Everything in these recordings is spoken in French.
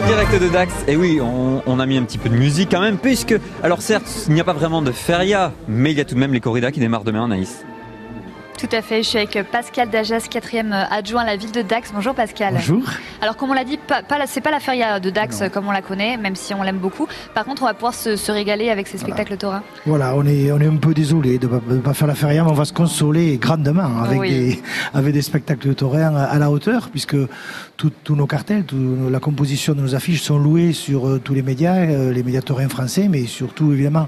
côté de Dax, et oui, on, on, a mis un petit peu de musique quand même, puisque, alors certes, il n'y a pas vraiment de feria, mais il y a tout de même les corridas qui démarrent demain, Anaïs. Tout à fait, je suis avec Pascal Dajas, quatrième adjoint à la ville de Dax. Bonjour Pascal. Bonjour. Alors comme on l'a dit, pas, pas c'est pas la feria de Dax comme on la connaît, même si on l'aime beaucoup. Par contre, on va pouvoir se, se régaler avec ces spectacles voilà. taurins. Voilà, on est, on est un peu désolé de ne pas, pas, faire la feria, mais on va se consoler grandement avec, Oui. des, avec des spectacles taurins à la hauteur, puisque tous nos cartels, tout- la composition de nos affiches sont louées sur euh, tous les médias, euh, les médias taurins français, mais surtout évidemment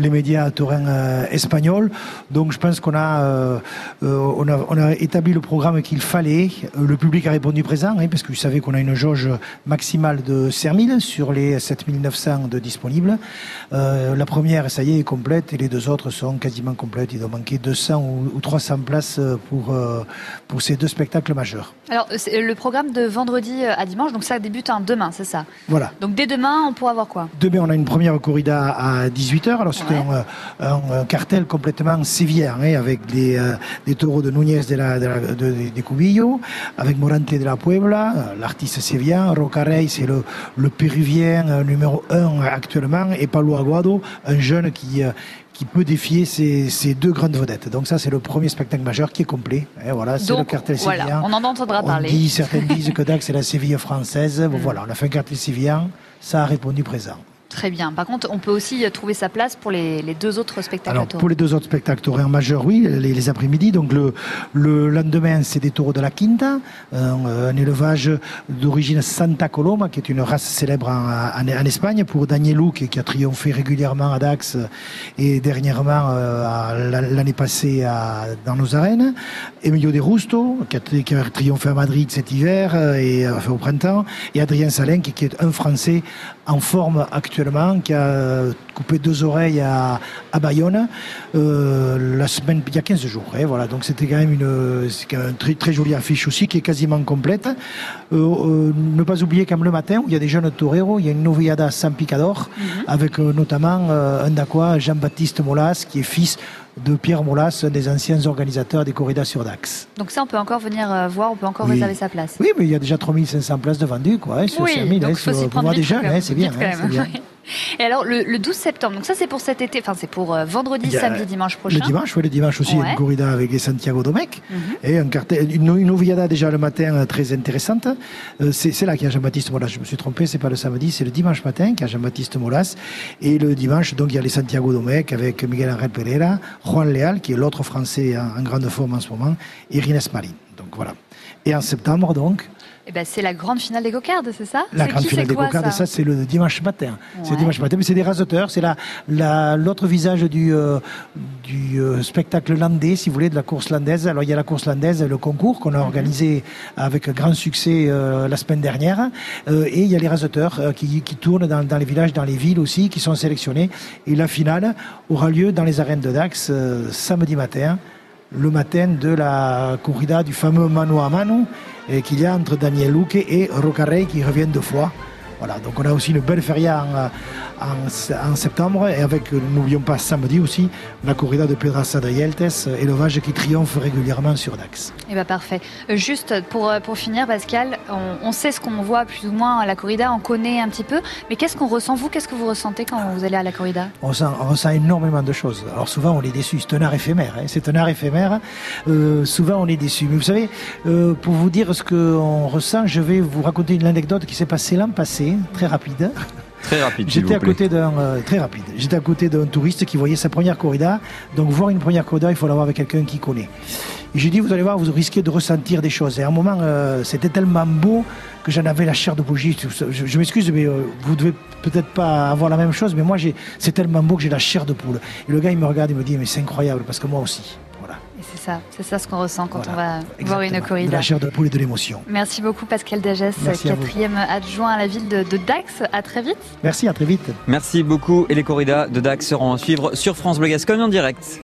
les médias taurins euh, espagnols. Donc je pense qu'on a, on a, on a établi le programme qu'il fallait. Euh, Le public a répondu présent, hein, parce que vous savez qu'on a une jauge maximale de 5000 sur les 7900 de disponibles. Euh, la première, ça y est, est complète, et les deux autres sont quasiment complètes. Il doit manquer 200 ou, ou 300 places euh, pour, euh, pour ces deux spectacles majeurs. Alors le programme de vendredi à dimanche, donc ça débute hein, demain, c'est ça? Voilà. Donc dès demain, on pourra voir quoi? Demain, on a une première corrida à 18h. Alors, c'est Ouais. un, un- un cartel complètement sévillien, hein, avec des, euh, des taureaux de Núñez de la, de la- de- de Cubillo, avec Morante de la Puebla, l'artiste sévillan. Rocarey, c'est le, le péruvien euh, numéro 1 actuellement. Et Pablo Aguado, un jeune qui, euh, qui peut défier ces, ces deux grandes vedettes. Donc, ça, c'est le premier spectacle majeur qui est complet. Et voilà, c'est le cartel voilà, sévillan. on en entendra On parler. dit, certains disent que Dax c'est la Séville française. Mm. voilà, on a fait un cartel sévillan. Ça a répondu présent. Très bien. Par contre, on peut aussi trouver sa place pour les, les deux autres spectacles Alors, pour les deux autres spectacles taurins majeurs, oui, les, les après-midi. Donc, le, le lendemain, c'est des taureaux de la Quinta, un, un élevage d'origine Santa Coloma, qui est une race célèbre en, en- en Espagne, pour Danielou, qui, qui a triomphé régulièrement à Dax et dernièrement, euh, l'année passée, à- dans nos arènes. Emilio De Rusto, qui a, tri- qui a triomphé à Madrid cet hiver euh, et euh, enfin, au printemps. Et Adrien Salin, qui, qui est un Français en forme actuellement, qui a coupé deux oreilles à, à Bayonne euh, la semaine, il y a 15 jours. hein, voilà, donc c'était quand même une, très, très jolie affiche aussi, qui est quasiment complète. Euh, euh, ne pas oublier quand même le matin, où il y a des jeunes toreros, il y a une noviada San Picador, avec euh, notamment un Dacois, Jean-Baptiste Molas, qui est fils de Pierre Molas, un des anciens organisateurs des corridas sur Dax. Donc ça, on peut encore venir euh, voir, on peut encore Oui. réserver sa place. Oui, mais il y a déjà 3500 places de vendues, quoi, hein, sur Oui, 5000, donc hein, faut sur- pour voir des jeunes, hein, c'est bien, oui. Et alors, le, le 12 septembre, donc ça c'est pour cet été, enfin c'est pour euh, vendredi, Il y a samedi, dimanche prochain. Le dimanche, oui, le dimanche aussi, il y a Ouais. une corrida avec les Santiago Domecq. Mhm. Et un cartel, une, une déjà le matin euh, très intéressante. Euh, c'est c'est là qu'il y a Jean-Baptiste Molas. Je me suis trompé, c'est pas le samedi, c'est le dimanche matin qu'il y a Jean-Baptiste Molas. Et le dimanche, donc, il y a les Santiago Domecq avec Miguel Angel Pereira, Juan Leal, qui est l'autre Français en, en grande forme en ce moment, et Rines Marin. Donc voilà. Et en septembre, donc, Eh ben, c'est la grande finale des cocardes, c'est ça? La grande qui, finale des quoi, cocardes, ça, c'est le dimanche matin. C'est Ouais. dimanche matin, mais c'est des raseteurs. C'est la, la- l'autre visage du, euh, du euh, spectacle landais, si vous voulez, de la course landaise. Alors, il y a la course landaise, le concours qu'on a Mhm. organisé avec grand succès euh, la semaine dernière. Et il y a les raseteurs euh, qui, qui tournent dans, dans les villages, dans les villes aussi, qui sont sélectionnés. Et la finale aura lieu dans les arènes de Dax samedi matin, le matin de la corrida du fameux mano a mano qu'il y a entre Daniel Luque et Rocarey qui reviennent deux fois. Voilà, donc on a aussi une belle feria en, en- en septembre et avec, n'oublions pas samedi aussi, la corrida de Pedraza de Yeltes, élevage qui triomphe régulièrement sur Dax. Eh ben, parfait. Euh, Juste pour, euh, pour finir, Pascal, on, on sait ce qu'on voit plus ou moins à la corrida, on connaît un petit peu, mais qu'est-ce qu'on ressent Vous, qu'est-ce que vous ressentez quand vous allez à la corrida? On ressent, on ressent énormément de choses. Alors souvent on est déçu, c'est un art éphémère, hein, c'est un art éphémère. Euh, souvent on est déçu. Mais vous savez, euh, pour vous dire ce qu'on ressent, je vais vous raconter une anecdote qui s'est passée l'an passé, très rapide. Très rapide, J'étais à côté d'un euh, très rapide. J'étais à côté d'un touriste qui voyait sa première corrida. Donc voir une première corrida, il faut l'avoir avec quelqu'un qui connaît. Et j'ai dit, vous allez voir, vous risquez de ressentir des choses. Et à un moment, euh, c'était tellement beau que j'en avais la chair de bougie. Je, m'excuse, mais euh, vous devez peut-être pas avoir la même chose, mais moi, c'est tellement beau que j'ai la chair de poule. Et le gars, il me regarde, il me dit, mais c'est incroyable, parce que moi aussi. Voilà. C'est ça, c'est ça ce qu'on ressent quand Voilà. on va voir une Exactement. De corrida. la chair de poule et de l'émotion. Merci beaucoup Pascal Dagès, quatrième adjoint à la ville de, de Dax. À très vite. Merci, à très vite. Merci beaucoup et les corridas de Dax seront à suivre sur France Bleu Gascogne en direct.